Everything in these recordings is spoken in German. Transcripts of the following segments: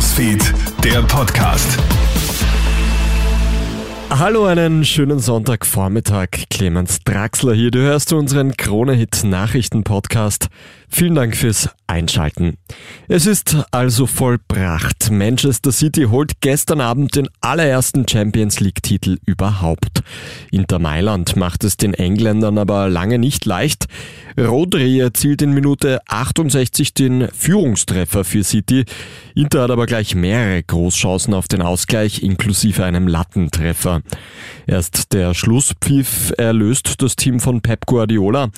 Newsfeed, der Podcast. Hallo, einen schönen Sonntagvormittag. Clemens Draxler hier. Du hörst unseren Krone-Hit Nachrichten-Podcast. Vielen Dank fürs Einschalten. Es ist also vollbracht. Manchester City holt gestern Abend den allerersten Champions League-Titel überhaupt. Inter Mailand macht es den Engländern aber lange nicht leicht. Rodri erzielt in Minute 68 den Führungstreffer für City. Inter hat aber gleich mehrere Großchancen auf den Ausgleich inklusive einem Lattentreffer. Erst der Schlusspfiff erlöst das Team von Pep Guardiola.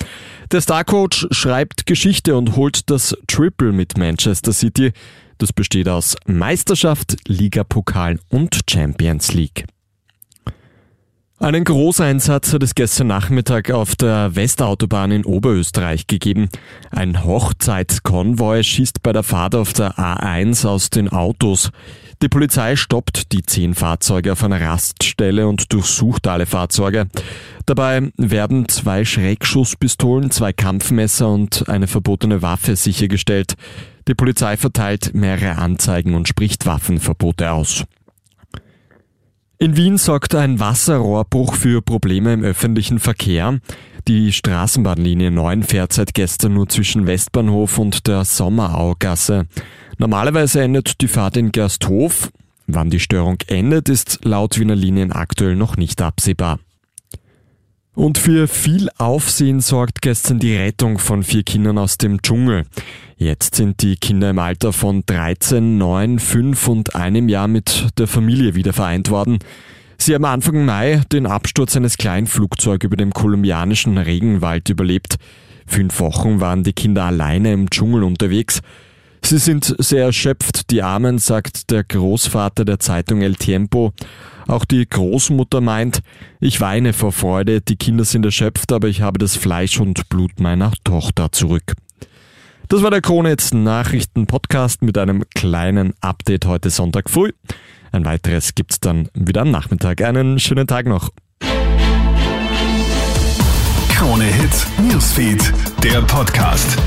Der Starcoach schreibt Geschichte und holt das Triple mit Manchester City. Das besteht aus Meisterschaft, Ligapokal und Champions League. Einen Großeinsatz hat es gestern Nachmittag auf der Westautobahn in Oberösterreich gegeben. Ein Hochzeitskonvoi schießt bei der Fahrt auf der A1 aus den Autos. Die Polizei stoppt die zehn Fahrzeuge auf einer Raststelle und durchsucht alle Fahrzeuge. Dabei werden zwei Schreckschusspistolen, zwei Kampfmesser und eine verbotene Waffe sichergestellt. Die Polizei verteilt mehrere Anzeigen und spricht Waffenverbote aus. In Wien sorgt ein Wasserrohrbruch für Probleme im öffentlichen Verkehr. Die Straßenbahnlinie 9 fährt seit gestern nur zwischen Westbahnhof und der Sommeraugasse. Normalerweise endet die Fahrt in Gersthof. Wann die Störung endet, ist laut Wiener Linien aktuell noch nicht absehbar. Und für viel Aufsehen sorgt gestern die Rettung von vier Kindern aus dem Dschungel. Jetzt sind die Kinder im Alter von 13, 9, 5 und einem Jahr mit der Familie wieder vereint worden. Sie haben Anfang Mai den Absturz eines kleinen Flugzeugs über dem kolumbianischen Regenwald überlebt. Fünf Wochen waren die Kinder alleine im Dschungel unterwegs. Sie sind sehr erschöpft, die Armen, sagt der Großvater der Zeitung El Tiempo. Auch die Großmutter meint, ich weine vor Freude, die Kinder sind erschöpft, aber ich habe das Fleisch und Blut meiner Tochter zurück. Das war der Kronetz Nachrichten Podcast mit einem kleinen Update heute Sonntag früh. Ein weiteres gibt's dann wieder am Nachmittag. Einen schönen Tag noch. Krone Hit Newsfeed, der Podcast.